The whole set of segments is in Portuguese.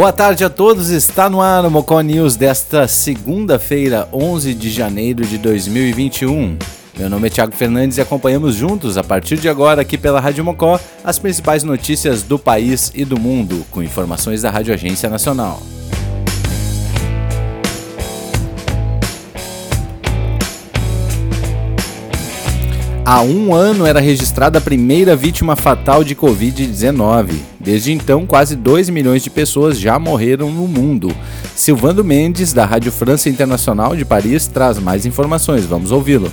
Boa tarde a todos, está no ar o Mocó News desta segunda-feira, 11 de janeiro de 2021. Meu nome é Thiago Fernandes e acompanhamos juntos, a partir de agora, aqui pela Rádio Mocó, as principais notícias do país e do mundo, com informações da Rádio Agência Nacional. Há um ano era registrada a primeira vítima fatal de Covid-19. Desde então, quase 2 milhões de pessoas já morreram no mundo. Silvando Mendes, da Rádio França Internacional de Paris, traz mais informações. Vamos ouvi-lo.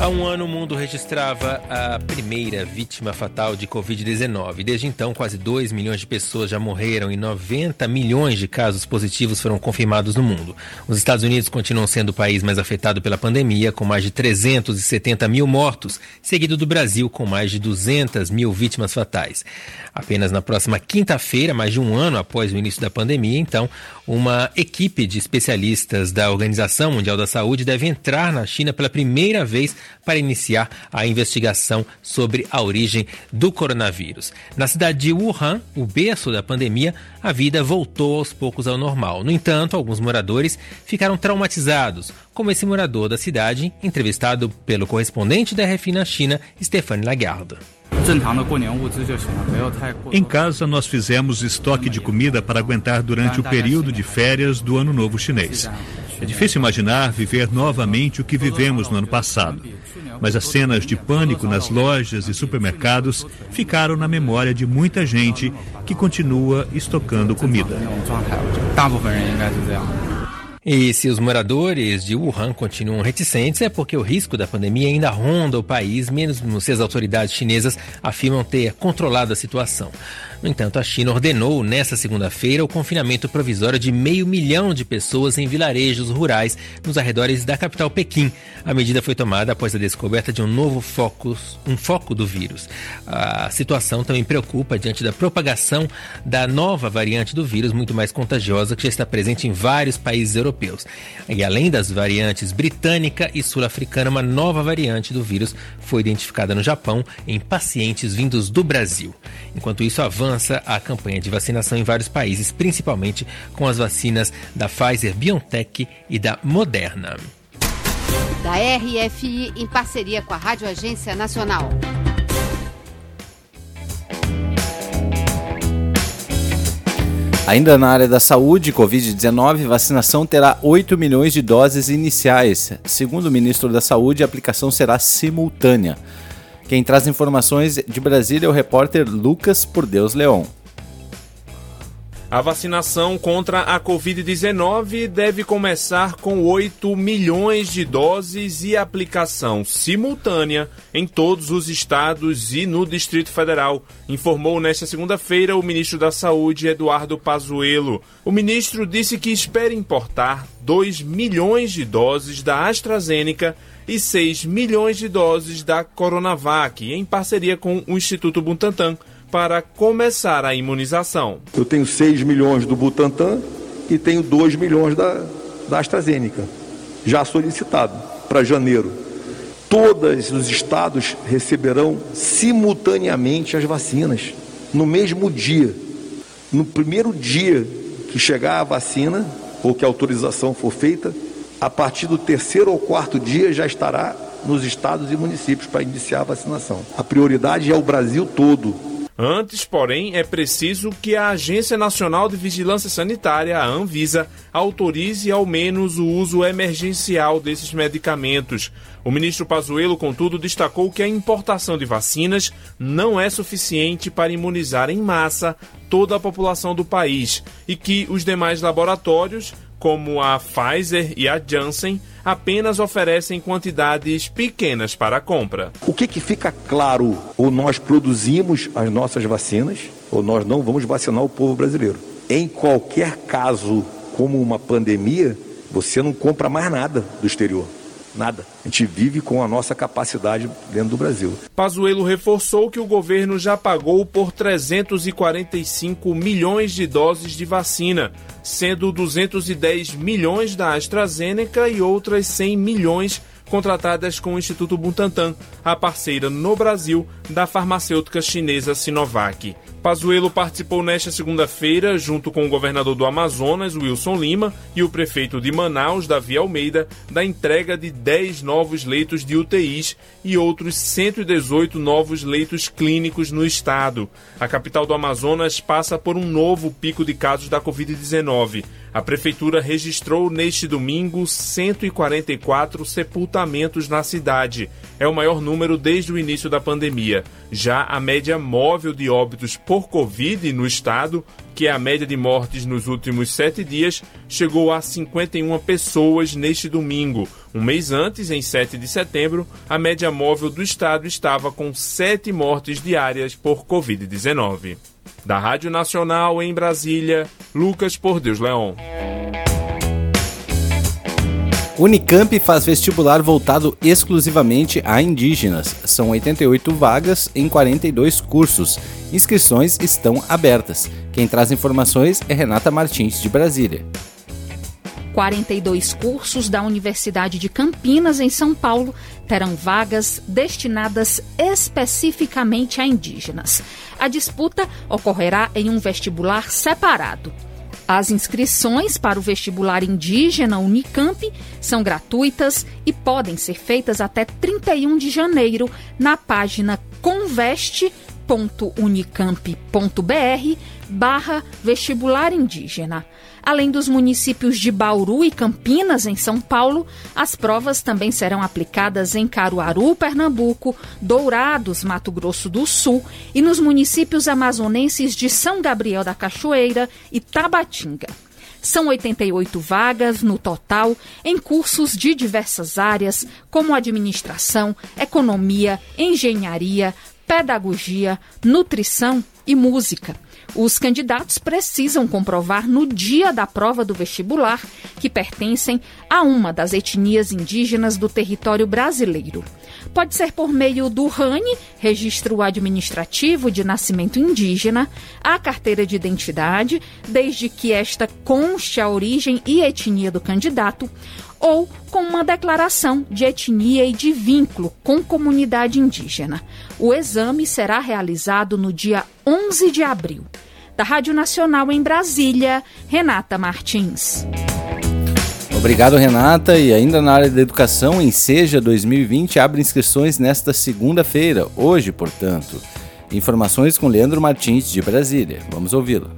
Há um ano, o mundo registrava a primeira vítima fatal de Covid-19. Desde então, quase 2 milhões de pessoas já morreram e 90 milhões de casos positivos foram confirmados no mundo. Os Estados Unidos continuam sendo o país mais afetado pela pandemia, com mais de 370 mil mortos, seguido do Brasil, com mais de 200 mil vítimas fatais. Apenas na próxima quinta-feira, mais de um ano após o início da pandemia, então, uma equipe de especialistas da Organização Mundial da Saúde deve entrar na China pela primeira vez para iniciar a investigação sobre a origem do coronavírus. Na cidade de Wuhan, o berço da pandemia, a vida voltou aos poucos ao normal. No entanto, alguns moradores ficaram traumatizados, como esse morador da cidade, entrevistado pelo correspondente da RFI na China, Stéphane Lagarde. Em casa, nós fizemos estoque de comida para aguentar durante o período de férias do Ano Novo Chinês. É difícil imaginar viver novamente o que vivemos no ano passado. Mas as cenas de pânico nas lojas e supermercados ficaram na memória de muita gente que continua estocando comida. E se os moradores de Wuhan continuam reticentes, é porque o risco da pandemia ainda ronda o país, mesmo se as autoridades chinesas afirmam ter controlado a situação. No entanto, a China ordenou nesta segunda-feira o confinamento provisório de meio milhão de pessoas em vilarejos rurais nos arredores da capital Pequim. A medida foi tomada após a descoberta de um novo foco, um foco do vírus. A situação também preocupa diante da propagação da nova variante do vírus, muito mais contagiosa, que já está presente em vários países europeus. E além das variantes britânica e sul-africana, uma nova variante do vírus foi identificada no Japão em pacientes vindos do Brasil. Enquanto isso, avança avança a campanha de vacinação em vários países, principalmente com as vacinas da Pfizer BioNTech e da Moderna. Da RFI em parceria com a Rádio Agência Nacional. Ainda na área da saúde, Covid-19, vacinação terá 8 milhões de doses iniciais. Segundo o ministro da Saúde, a aplicação será simultânea. Quem traz informações de Brasília é o repórter Lucas Por Deus Leon. A vacinação contra a Covid-19 deve começar com 8 milhões de doses e aplicação simultânea em todos os estados e no Distrito Federal, informou nesta segunda-feira o ministro da Saúde, Eduardo Pazuello. O ministro disse que espera importar 2 milhões de doses da AstraZeneca e 6 milhões de doses da Coronavac, em parceria com o Instituto Butantan, para começar a imunização. Eu tenho 6 milhões do Butantan e tenho 2 milhões da, da AstraZeneca, já solicitado para janeiro. Todos os estados receberão simultaneamente as vacinas, no mesmo dia. No primeiro dia que chegar a vacina, ou que a autorização for feita, a partir do terceiro ou quarto dia já estará nos estados e municípios para iniciar a vacinação. A prioridade é o Brasil todo. Antes, porém, é preciso que a Agência Nacional de Vigilância Sanitária, a Anvisa, autorize ao menos o uso emergencial desses medicamentos. O ministro Pazuello, contudo, destacou que a importação de vacinas não é suficiente para imunizar em massa toda a população do país e que os demais laboratórios como a Pfizer e a Janssen, apenas oferecem quantidades pequenas para compra. O que, que fica claro? Ou nós produzimos as nossas vacinas, ou nós não vamos vacinar o povo brasileiro. Em qualquer caso, como uma pandemia, você não compra mais nada do exterior. Nada. A gente vive com a nossa capacidade dentro do Brasil. Pazuello reforçou que o governo já pagou por 345 milhões de doses de vacina, sendo 210 milhões da AstraZeneca e outras 100 milhões contratadas com o Instituto Butantan, a parceira no Brasil da farmacêutica chinesa Sinovac. Pazuello participou nesta segunda-feira, junto com o governador do Amazonas, Wilson Lima, e o prefeito de Manaus, Davi Almeida, da entrega de 10 novos leitos de UTIs e outros 118 novos leitos clínicos no estado. A capital do Amazonas passa por um novo pico de casos da Covid-19. A prefeitura registrou neste domingo 144 sepultamentos na cidade. É o maior número desde o início da pandemia. Já a média móvel de óbitos por Covid no estado, que é a média de mortes nos últimos sete dias, chegou a 51 pessoas neste domingo. Um mês antes, em 7 de setembro, a média móvel do estado estava com sete mortes diárias por Covid-19. Da Rádio Nacional em Brasília, Lucas Por Deus Leão. Unicamp faz vestibular voltado exclusivamente a indígenas. São 88 vagas em 42 cursos. Inscrições estão abertas. Quem traz informações é Renata Martins, de Brasília. 42 cursos da Universidade de Campinas, em São Paulo, terão vagas destinadas especificamente a indígenas. A disputa ocorrerá em um vestibular separado. As inscrições para o vestibular indígena Unicamp são gratuitas e podem ser feitas até 31 de janeiro na página conveste.unicamp.br barra vestibular indígena. Além dos municípios de Bauru e Campinas, em São Paulo, as provas também serão aplicadas em Caruaru, Pernambuco, Dourados, Mato Grosso do Sul e nos municípios amazonenses de São Gabriel da Cachoeira e Tabatinga. São 88 vagas no total em cursos de diversas áreas, como administração, economia, engenharia, pedagogia, nutrição e música. Os candidatos precisam comprovar no dia da prova do vestibular que pertencem a uma das etnias indígenas do território brasileiro. Pode ser por meio do RANI, Registro Administrativo de Nascimento Indígena, a carteira de identidade, desde que esta conste a origem e etnia do candidato, ou com uma declaração de etnia e de vínculo com comunidade indígena. O exame será realizado no dia 11 de abril. Da Rádio Nacional em Brasília, Renata Martins. Obrigado, Renata. E ainda na área da educação, em Seja 2020 abre inscrições nesta segunda-feira, hoje, portanto. Informações com Leandro Martins, de Brasília. Vamos ouvi-lo.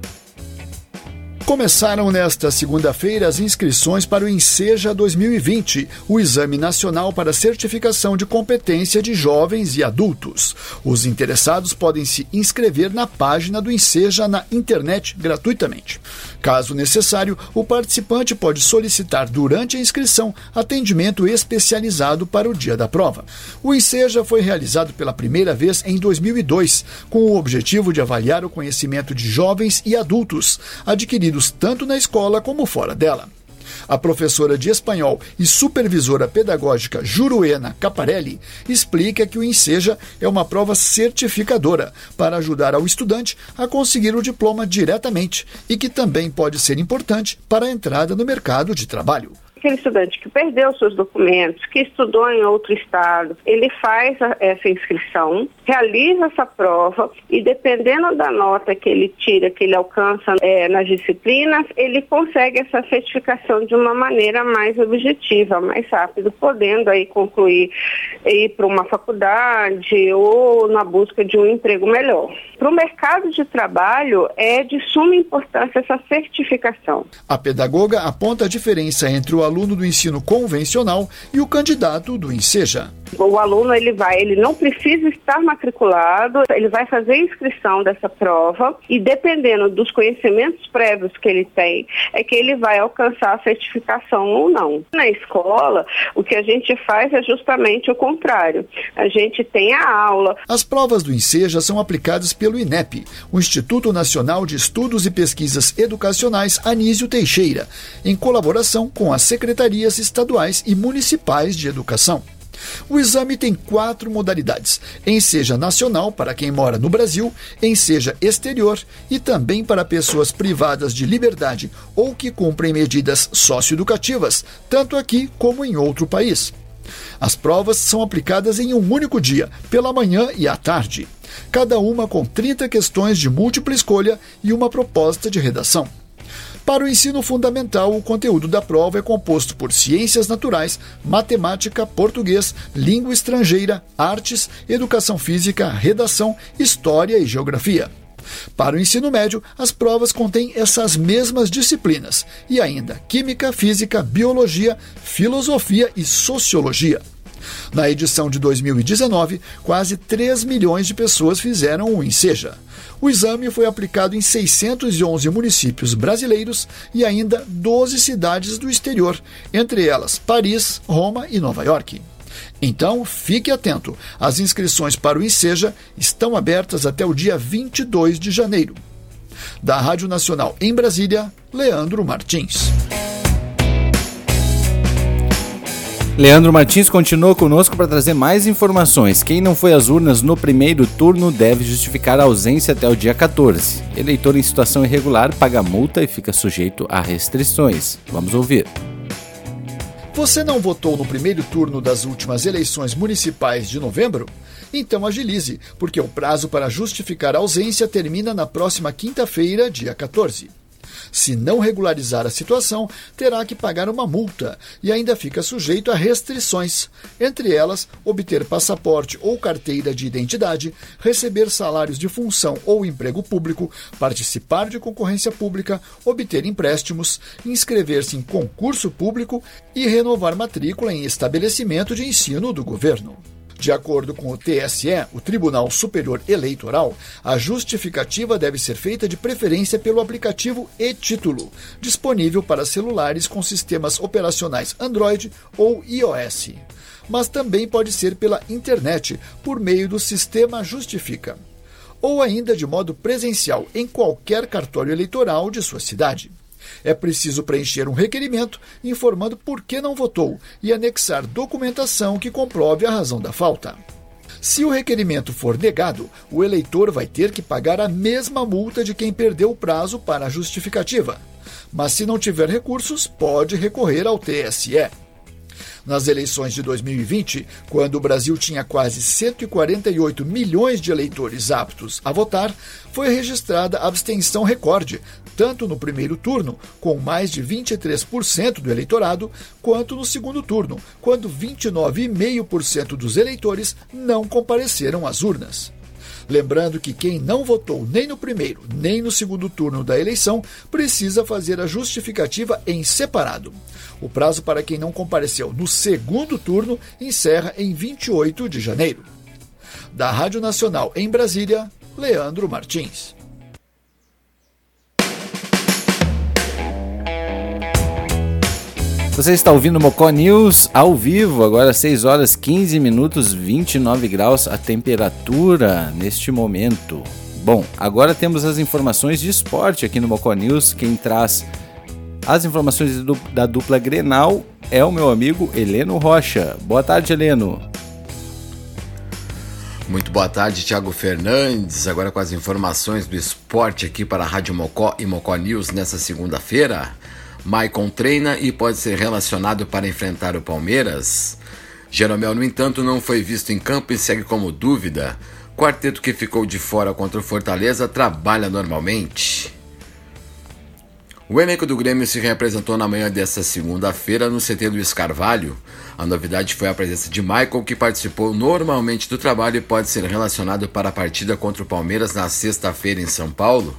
Começaram nesta segunda-feira as inscrições para o Enseja 2020, o Exame Nacional para Certificação de Competência de Jovens e Adultos. Os interessados podem se inscrever na página do Enseja na internet gratuitamente. Caso necessário, o participante pode solicitar durante a inscrição atendimento especializado para o dia da prova. O Enseja foi realizado pela primeira vez em 2002, com o objetivo de avaliar o conhecimento de jovens e adultos tanto na escola como fora dela. A professora de espanhol e supervisora pedagógica Juruena Caparelli explica que o Enseja é uma prova certificadora para ajudar ao estudante a conseguir o diploma diretamente e que também pode ser importante para a entrada no mercado de trabalho aquele estudante que perdeu seus documentos, que estudou em outro estado, ele faz a, essa inscrição, realiza essa prova e dependendo da nota que ele tira, que ele alcança é, nas disciplinas, ele consegue essa certificação de uma maneira mais objetiva, mais rápido, podendo aí concluir ir para uma faculdade ou na busca de um emprego melhor. Para o mercado de trabalho é de suma importância essa certificação. A pedagoga aponta a diferença entre o aluno do ensino convencional e o candidato do Enseja. O aluno ele vai, ele não precisa estar matriculado, ele vai fazer a inscrição dessa prova e dependendo dos conhecimentos prévios que ele tem, é que ele vai alcançar a certificação ou não. Na escola, o que a gente faz é justamente o contrário. A gente tem a aula. As provas do Enseja são aplicadas pelo INEP, o Instituto Nacional de Estudos e Pesquisas Educacionais Anísio Teixeira, em colaboração com as secretarias estaduais e municipais de educação. O exame tem quatro modalidades: em seja nacional para quem mora no Brasil, em seja exterior e também para pessoas privadas de liberdade ou que cumprem medidas socioeducativas, tanto aqui como em outro país. As provas são aplicadas em um único dia, pela manhã e à tarde. cada uma com 30 questões de múltipla escolha e uma proposta de redação. Para o ensino fundamental, o conteúdo da prova é composto por ciências naturais, matemática, português, língua estrangeira, artes, educação física, redação, história e geografia. Para o ensino médio, as provas contêm essas mesmas disciplinas e ainda química, física, biologia, filosofia e sociologia. Na edição de 2019, quase 3 milhões de pessoas fizeram o Enseja. O exame foi aplicado em 611 municípios brasileiros e ainda 12 cidades do exterior, entre elas Paris, Roma e Nova York. Então, fique atento. As inscrições para o Enseja estão abertas até o dia 22 de janeiro. Da Rádio Nacional em Brasília, Leandro Martins. Leandro Martins continua conosco para trazer mais informações. Quem não foi às urnas no primeiro turno deve justificar a ausência até o dia 14. Eleitor em situação irregular paga multa e fica sujeito a restrições. Vamos ouvir. Você não votou no primeiro turno das últimas eleições municipais de novembro? Então agilize, porque o prazo para justificar a ausência termina na próxima quinta-feira, dia 14. Se não regularizar a situação, terá que pagar uma multa e ainda fica sujeito a restrições, entre elas obter passaporte ou carteira de identidade, receber salários de função ou emprego público, participar de concorrência pública, obter empréstimos, inscrever-se em concurso público e renovar matrícula em estabelecimento de ensino do governo. De acordo com o TSE, o Tribunal Superior Eleitoral, a justificativa deve ser feita de preferência pelo aplicativo e-Título, disponível para celulares com sistemas operacionais Android ou iOS. Mas também pode ser pela internet, por meio do sistema Justifica. Ou ainda de modo presencial em qualquer cartório eleitoral de sua cidade. É preciso preencher um requerimento informando por que não votou e anexar documentação que comprove a razão da falta. Se o requerimento for negado, o eleitor vai ter que pagar a mesma multa de quem perdeu o prazo para a justificativa. Mas se não tiver recursos, pode recorrer ao TSE. Nas eleições de 2020, quando o Brasil tinha quase 148 milhões de eleitores aptos a votar, foi registrada abstenção recorde, tanto no primeiro turno, com mais de 23% do eleitorado, quanto no segundo turno, quando 29,5% dos eleitores não compareceram às urnas. Lembrando que quem não votou nem no primeiro nem no segundo turno da eleição precisa fazer a justificativa em separado. O prazo para quem não compareceu no segundo turno encerra em 28 de janeiro. Da Rádio Nacional em Brasília, Leandro Martins. Você está ouvindo Mocó News ao vivo, agora 6 horas 15 minutos, 29 graus a temperatura neste momento. Bom, agora temos as informações de esporte aqui no Mocó News. Quem traz as informações da dupla Grenal é o meu amigo Heleno Rocha. Boa tarde, Heleno. Muito boa tarde, Thiago Fernandes. Agora com as informações do esporte aqui para a Rádio Mocó e Mocó News nessa segunda-feira. Maicon treina e pode ser relacionado para enfrentar o Palmeiras. Jeromel, no entanto, não foi visto em campo e segue como dúvida. Quarteto que ficou de fora contra o Fortaleza trabalha normalmente. O elenco do Grêmio se reapresentou na manhã desta segunda-feira no CT do Escarvalho. A novidade foi a presença de Michael, que participou normalmente do trabalho e pode ser relacionado para a partida contra o Palmeiras na sexta-feira em São Paulo.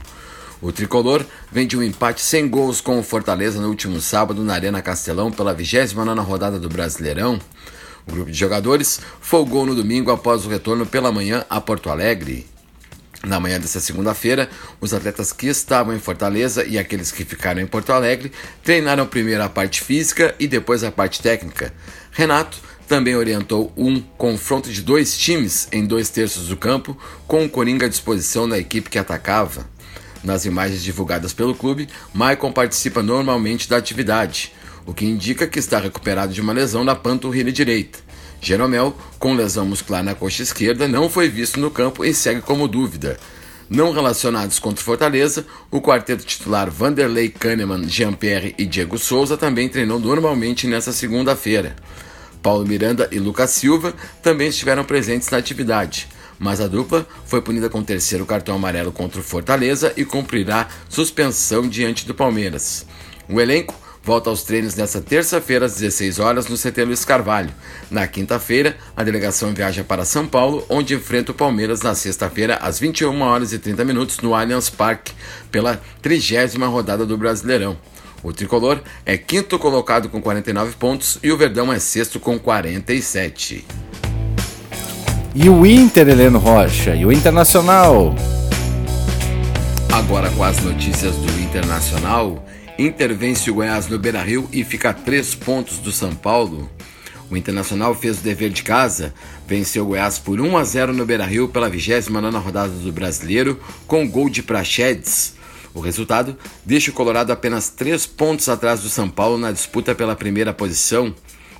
O tricolor vem de um empate sem gols com o Fortaleza no último sábado na Arena Castelão pela 29 rodada do Brasileirão. O grupo de jogadores folgou no domingo após o retorno pela manhã a Porto Alegre. Na manhã desta segunda-feira, os atletas que estavam em Fortaleza e aqueles que ficaram em Porto Alegre treinaram primeiro a parte física e depois a parte técnica. Renato também orientou um confronto de dois times em dois terços do campo, com o Coringa à disposição da equipe que atacava. Nas imagens divulgadas pelo clube, Maicon participa normalmente da atividade, o que indica que está recuperado de uma lesão na panturrilha direita. Jeromel, com lesão muscular na coxa esquerda, não foi visto no campo e segue como dúvida. Não relacionados contra Fortaleza, o quarteto titular Vanderlei Kahneman, Jean-Pierre e Diego Souza também treinou normalmente nesta segunda-feira. Paulo Miranda e Lucas Silva também estiveram presentes na atividade mas a dupla foi punida com o terceiro cartão amarelo contra o Fortaleza e cumprirá suspensão diante do Palmeiras. O elenco volta aos treinos nesta terça-feira às 16 horas no CT Luiz Carvalho. Na quinta-feira, a delegação viaja para São Paulo, onde enfrenta o Palmeiras na sexta-feira às 21 horas e 30 minutos no Allianz Parque pela trigésima rodada do Brasileirão. O tricolor é quinto colocado com 49 pontos e o Verdão é sexto com 47. E o Inter, Heleno Rocha, e o Internacional? Agora com as notícias do Internacional, Inter vence o Goiás no Beira-Rio e fica a três pontos do São Paulo. O Internacional fez o dever de casa, venceu o Goiás por 1 a 0 no Beira-Rio pela 29ª rodada do Brasileiro, com gol de Prachedes. O resultado deixa o Colorado apenas três pontos atrás do São Paulo na disputa pela primeira posição.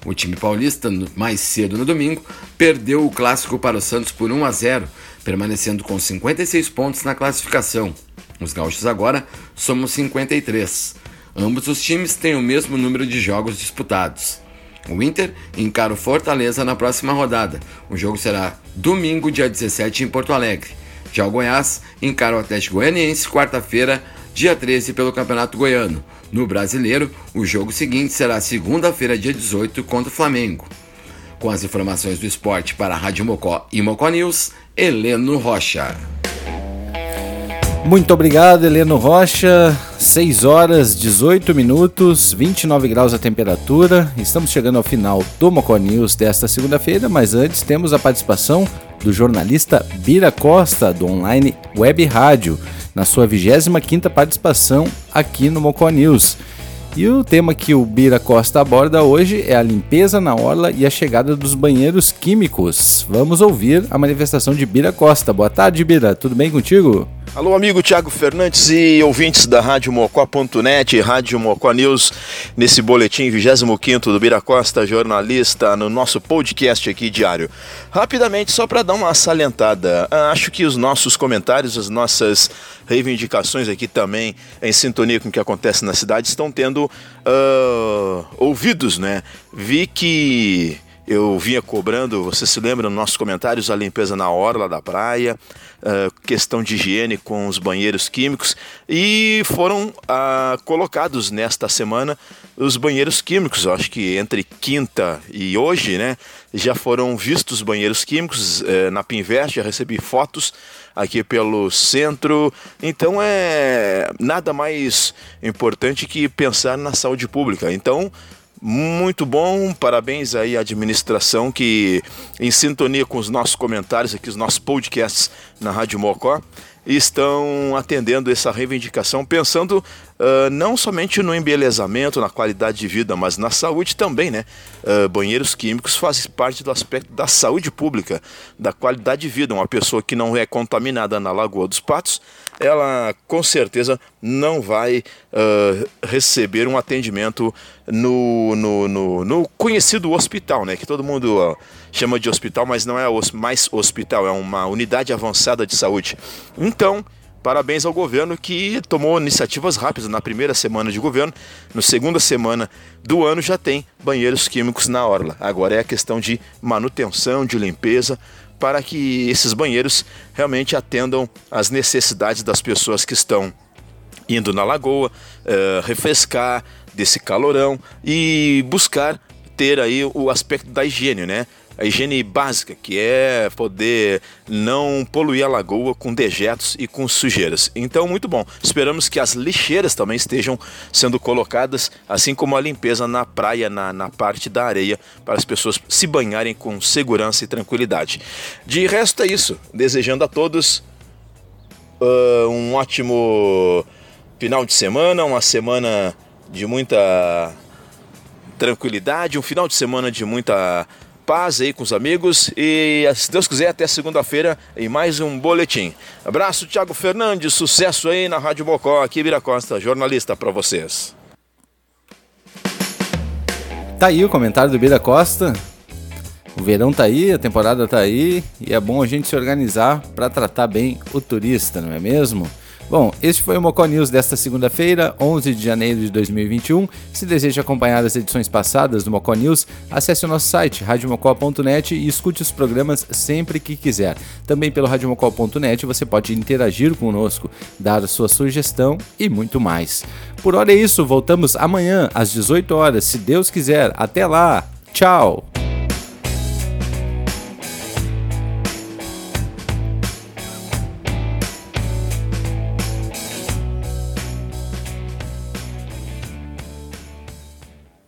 O time paulista, mais cedo no domingo, perdeu o clássico para o Santos por 1 a 0, permanecendo com 56 pontos na classificação. Os gaúchos agora somos 53. Ambos os times têm o mesmo número de jogos disputados. O Inter encara o Fortaleza na próxima rodada. O jogo será domingo, dia 17, em Porto Alegre. Já o Goiás encara o Atlético Goianiense quarta-feira, dia 13, pelo Campeonato Goiano. No Brasileiro, o jogo seguinte será segunda-feira, dia 18, contra o Flamengo. Com as informações do esporte para a Rádio Mocó e Mocó News, Heleno Rocha. Muito obrigado, Heleno Rocha. 6 horas 18 minutos, 29 graus a temperatura. Estamos chegando ao final do Mocó News desta segunda-feira, mas antes temos a participação do jornalista Bira Costa, do online Web Rádio, na sua 25ª participação aqui no Mocó News. E o tema que o Bira Costa aborda hoje é a limpeza na orla e a chegada dos banheiros químicos. Vamos ouvir a manifestação de Bira Costa. Boa tarde, Bira. Tudo bem contigo? Alô, amigo Tiago Fernandes e ouvintes da Rádio Mocó.net, Rádio Mocó News, nesse boletim 25 do Bira Costa, jornalista, no nosso podcast aqui diário. Rapidamente, só para dar uma salientada, acho que os nossos comentários, as nossas reivindicações aqui também, em sintonia com o que acontece na cidade, estão tendo uh, ouvidos, né? Vi que eu vinha cobrando, você se lembra nos nossos comentários, a limpeza na orla da praia, uh, questão de higiene com os banheiros químicos e foram uh, colocados nesta semana os banheiros químicos. Eu acho que entre quinta e hoje, né, já foram vistos os banheiros químicos uh, na Pinvest, já recebi fotos aqui pelo centro. Então é nada mais importante que pensar na saúde pública. Então muito bom, parabéns aí à administração que, em sintonia com os nossos comentários aqui, os nossos podcasts na Rádio Mocó, estão atendendo essa reivindicação, pensando uh, não somente no embelezamento, na qualidade de vida, mas na saúde também, né? Uh, banheiros químicos fazem parte do aspecto da saúde pública, da qualidade de vida. Uma pessoa que não é contaminada na Lagoa dos Patos ela com certeza não vai uh, receber um atendimento no, no, no, no, conhecido hospital, né? Que todo mundo chama de hospital, mas não é mais hospital, é uma unidade avançada de saúde. Então, parabéns ao governo que tomou iniciativas rápidas na primeira semana de governo. Na segunda semana do ano já tem banheiros químicos na orla. Agora é a questão de manutenção, de limpeza para que esses banheiros realmente atendam às necessidades das pessoas que estão indo na lagoa, uh, refrescar desse calorão e buscar ter aí o aspecto da higiene, né? A higiene básica, que é poder não poluir a lagoa com dejetos e com sujeiras. Então, muito bom. Esperamos que as lixeiras também estejam sendo colocadas, assim como a limpeza na praia, na, na parte da areia, para as pessoas se banharem com segurança e tranquilidade. De resto, é isso. Desejando a todos uh, um ótimo final de semana, uma semana de muita tranquilidade, um final de semana de muita paz aí com os amigos e, se Deus quiser, até segunda-feira em mais um boletim. Abraço, Thiago Fernandes, sucesso aí na Rádio Mocó, aqui Vira Costa, jornalista para vocês. Tá aí o comentário do Bira Costa. O verão tá aí, a temporada tá aí e é bom a gente se organizar para tratar bem o turista, não é mesmo? Bom, este foi o Mocó News desta segunda-feira, 11 de janeiro de 2021. Se deseja acompanhar as edições passadas do Mocó News, acesse o nosso site radiomocó.net e escute os programas sempre que quiser. Também pelo radiomocó.net você pode interagir conosco, dar sua sugestão e muito mais. Por hora é isso, voltamos amanhã às 18 horas, se Deus quiser. Até lá. Tchau.